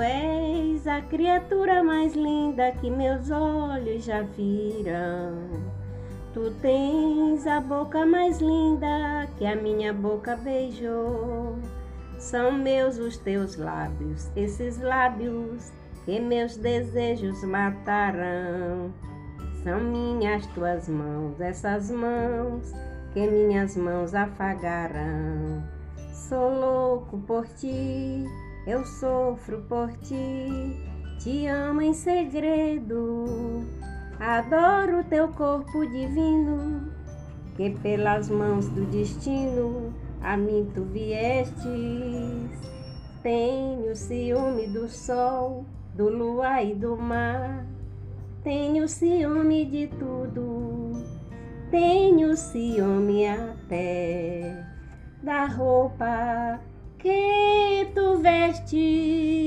és a criatura mais linda que meus olhos já viram. Tu tens a boca mais linda que a minha boca beijou. São meus os teus lábios, esses lábios que meus desejos matarão. São minhas tuas mãos, essas mãos que minhas mãos afagarão. Sou louco por ti, eu sofro por ti, te amo em segredo. Adoro teu corpo divino, que pelas mãos do destino a mim tu viestes. Tenho ciúme do sol, do luar e do mar. Tenho ciúme de tudo, tenho ciúme até da roupa que tu vestes.